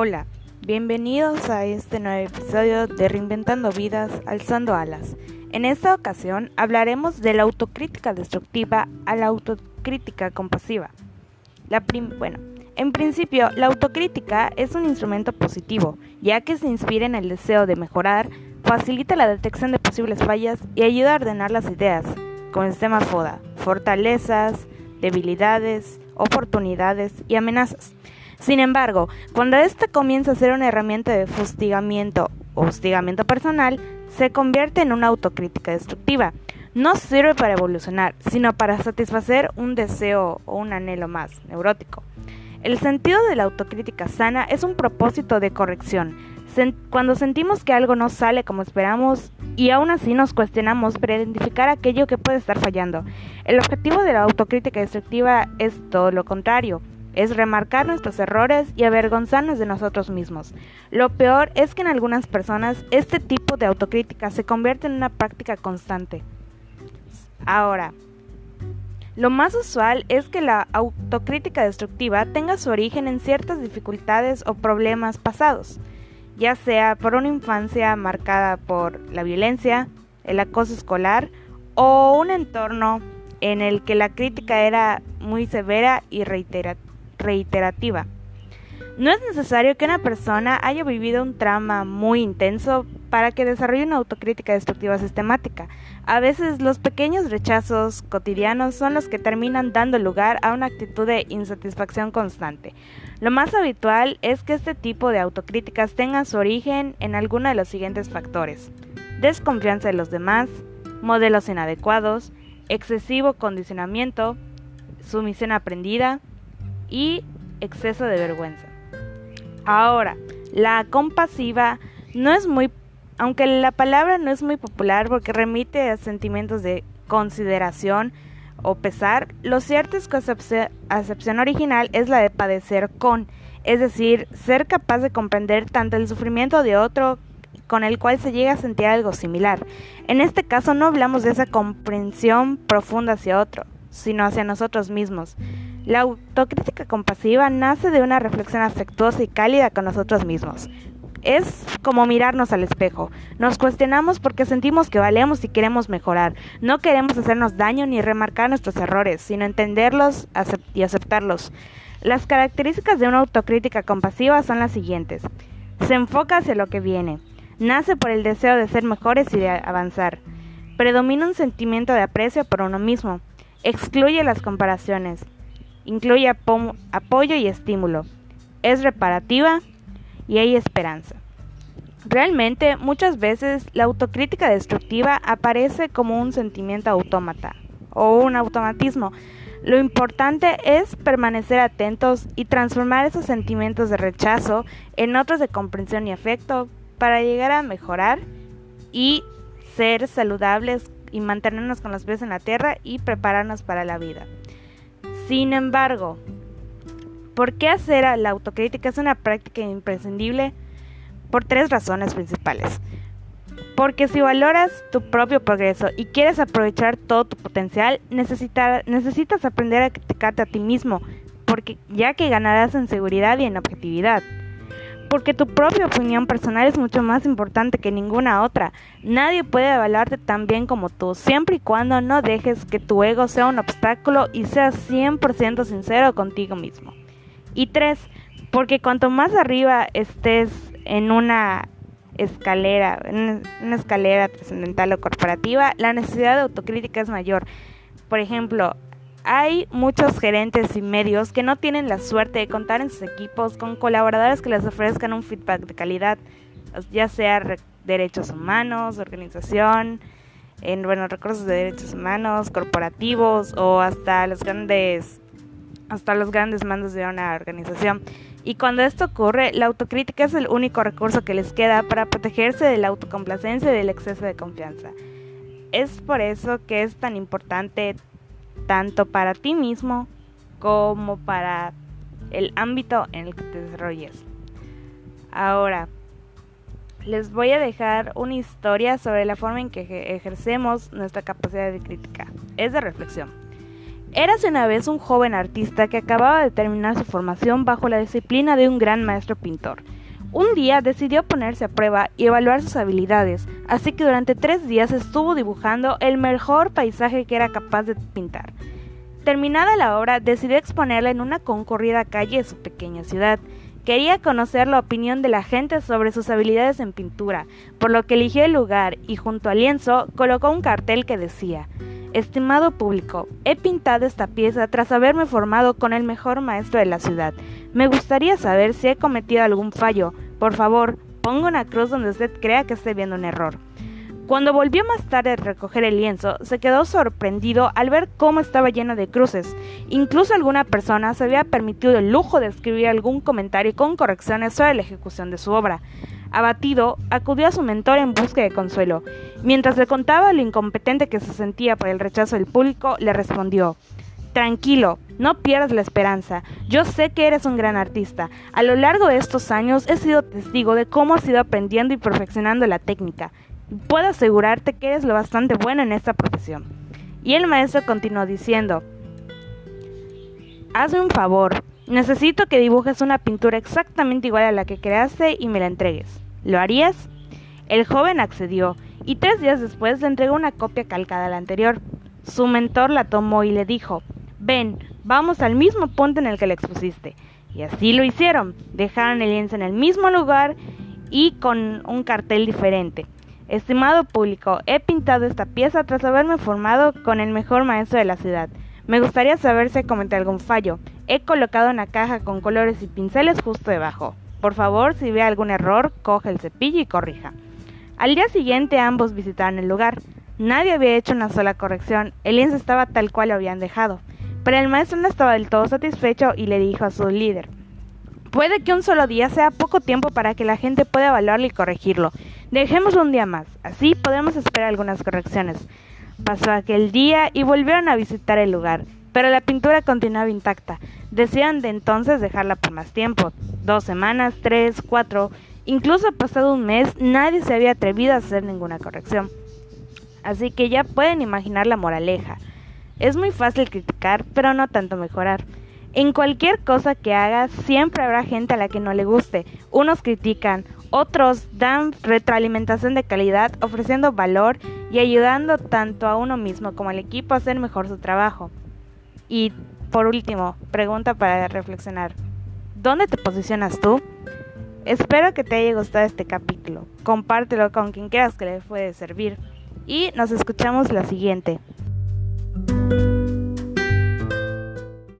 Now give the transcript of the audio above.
Hola, bienvenidos a este nuevo episodio de Reinventando Vidas, Alzando Alas. En esta ocasión hablaremos de la autocrítica destructiva a la autocrítica compasiva. Bueno, en principio, la autocrítica es un instrumento positivo, ya que se inspira en el deseo de mejorar, facilita la detección de posibles fallas y ayuda a ordenar las ideas, con el sistema FODA, fortalezas, debilidades, oportunidades y amenazas. Sin embargo, cuando ésta comienza a ser una herramienta de fustigamiento o hostigamiento personal, se convierte en una autocrítica destructiva. No sirve para evolucionar, sino para satisfacer un deseo o un anhelo más neurótico. El sentido de la autocrítica sana es un propósito de corrección. Cuando sentimos que algo no sale como esperamos y aún así nos cuestionamos para identificar aquello que puede estar fallando. El objetivo de la autocrítica destructiva es todo lo contrario, es remarcar nuestros errores y avergonzarnos de nosotros mismos. Lo peor es que en algunas personas este tipo de autocrítica se convierte en una práctica constante. Ahora, lo más usual es que la autocrítica destructiva tenga su origen en ciertas dificultades o problemas pasados, ya sea por una infancia marcada por la violencia, el acoso escolar o un entorno en el que la crítica era muy severa y reiterativa reiterativa. No es necesario que una persona haya vivido un trauma muy intenso para que desarrolle una autocrítica destructiva sistemática. A veces los pequeños rechazos cotidianos son los que terminan dando lugar a una actitud de insatisfacción constante. Lo más habitual es que este tipo de autocríticas tengan su origen en alguno de los siguientes factores. Desconfianza de los demás, modelos inadecuados, excesivo condicionamiento, sumisión aprendida, y exceso de vergüenza. Ahora, la compasiva no es muy, aunque la palabra no es muy popular porque remite a sentimientos de consideración o pesar, lo cierto es que su acepción original es la de padecer con, es decir, ser capaz de comprender tanto el sufrimiento de otro con el cual se llega a sentir algo similar. En este caso no hablamos de esa comprensión profunda hacia otro, sino hacia nosotros mismos. La autocrítica compasiva nace de una reflexión afectuosa y cálida con nosotros mismos. Es como mirarnos al espejo. Nos cuestionamos porque sentimos que valemos y queremos mejorar. No queremos hacernos daño ni remarcar nuestros errores, sino entenderlos y aceptarlos. Las características de una autocrítica compasiva son las siguientes. Se enfoca hacia lo que viene. Nace por el deseo de ser mejores y de avanzar. Predomina un sentimiento de aprecio por uno mismo. Excluye las comparaciones incluye apoyo y estímulo, es reparativa y hay esperanza. Realmente, muchas veces la autocrítica destructiva aparece como un sentimiento autómata o un automatismo. Lo importante es permanecer atentos y transformar esos sentimientos de rechazo en otros de comprensión y afecto para llegar a mejorar y ser saludables y mantenernos con los pies en la tierra y prepararnos para la vida. Sin embargo, ¿por qué hacer la autocrítica es una práctica imprescindible? Por tres razones principales. Porque si valoras tu propio progreso y quieres aprovechar todo tu potencial, necesitas aprender a criticarte a ti mismo, porque ya que ganarás en seguridad y en objetividad porque tu propia opinión personal es mucho más importante que ninguna otra. Nadie puede evaluarte tan bien como tú, siempre y cuando no dejes que tu ego sea un obstáculo y seas 100% sincero contigo mismo. Y tres, porque cuanto más arriba estés en una escalera, en una escalera trascendental o corporativa, la necesidad de autocrítica es mayor. Por ejemplo, hay muchos gerentes y medios que no tienen la suerte de contar en sus equipos con colaboradores que les ofrezcan un feedback de calidad, ya sea derechos humanos, organización, en bueno, recursos de derechos humanos, corporativos o hasta los grandes hasta los grandes mandos de una organización. Y cuando esto ocurre, la autocrítica es el único recurso que les queda para protegerse de la autocomplacencia y del exceso de confianza. Es por eso que es tan importante tanto para ti mismo como para el ámbito en el que te desarrolles. Ahora, les voy a dejar una historia sobre la forma en que ejercemos nuestra capacidad de crítica. Es de reflexión. Érase una vez un joven artista que acababa de terminar su formación bajo la disciplina de un gran maestro pintor. Un día decidió ponerse a prueba y evaluar sus habilidades, así que durante tres días estuvo dibujando el mejor paisaje que era capaz de pintar. Terminada la obra, decidió exponerla en una concurrida calle de su pequeña ciudad. Quería conocer la opinión de la gente sobre sus habilidades en pintura, por lo que eligió el lugar y junto al lienzo colocó un cartel que decía Estimado público, he pintado esta pieza tras haberme formado con el mejor maestro de la ciudad. Me gustaría saber si he cometido algún fallo. Por favor, ponga una cruz donde usted crea que esté viendo un error. Cuando volvió más tarde a recoger el lienzo, se quedó sorprendido al ver cómo estaba lleno de cruces. Incluso alguna persona se había permitido el lujo de escribir algún comentario con correcciones sobre la ejecución de su obra. Abatido, acudió a su mentor en busca de consuelo. Mientras le contaba lo incompetente que se sentía por el rechazo del público, le respondió Tranquilo, no pierdas la esperanza. Yo sé que eres un gran artista. A lo largo de estos años he sido testigo de cómo has ido aprendiendo y perfeccionando la técnica puedo asegurarte que eres lo bastante bueno en esta profesión. Y el maestro continuó diciendo, hazme un favor, necesito que dibujes una pintura exactamente igual a la que creaste y me la entregues. ¿Lo harías? El joven accedió y tres días después le entregó una copia calcada a la anterior. Su mentor la tomó y le dijo, ven, vamos al mismo punto en el que la expusiste. Y así lo hicieron. Dejaron el lienzo en el mismo lugar y con un cartel diferente. Estimado público, he pintado esta pieza tras haberme formado con el mejor maestro de la ciudad. Me gustaría saber si cometí algún fallo. He colocado una caja con colores y pinceles justo debajo. Por favor, si ve algún error, coge el cepillo y corrija. Al día siguiente ambos visitaron el lugar. Nadie había hecho una sola corrección, el lienzo estaba tal cual lo habían dejado. Pero el maestro no estaba del todo satisfecho y le dijo a su líder, Puede que un solo día sea poco tiempo para que la gente pueda evaluarlo y corregirlo. Dejémoslo un día más, así podemos esperar algunas correcciones. Pasó aquel día y volvieron a visitar el lugar, pero la pintura continuaba intacta. Decían de entonces dejarla por más tiempo, dos semanas, tres, cuatro, incluso pasado un mes, nadie se había atrevido a hacer ninguna corrección. Así que ya pueden imaginar la moraleja. Es muy fácil criticar, pero no tanto mejorar. En cualquier cosa que hagas, siempre habrá gente a la que no le guste. Unos critican, otros dan retroalimentación de calidad, ofreciendo valor y ayudando tanto a uno mismo como al equipo a hacer mejor su trabajo. Y por último, pregunta para reflexionar. ¿Dónde te posicionas tú? Espero que te haya gustado este capítulo. Compártelo con quien creas que le puede servir. Y nos escuchamos la siguiente.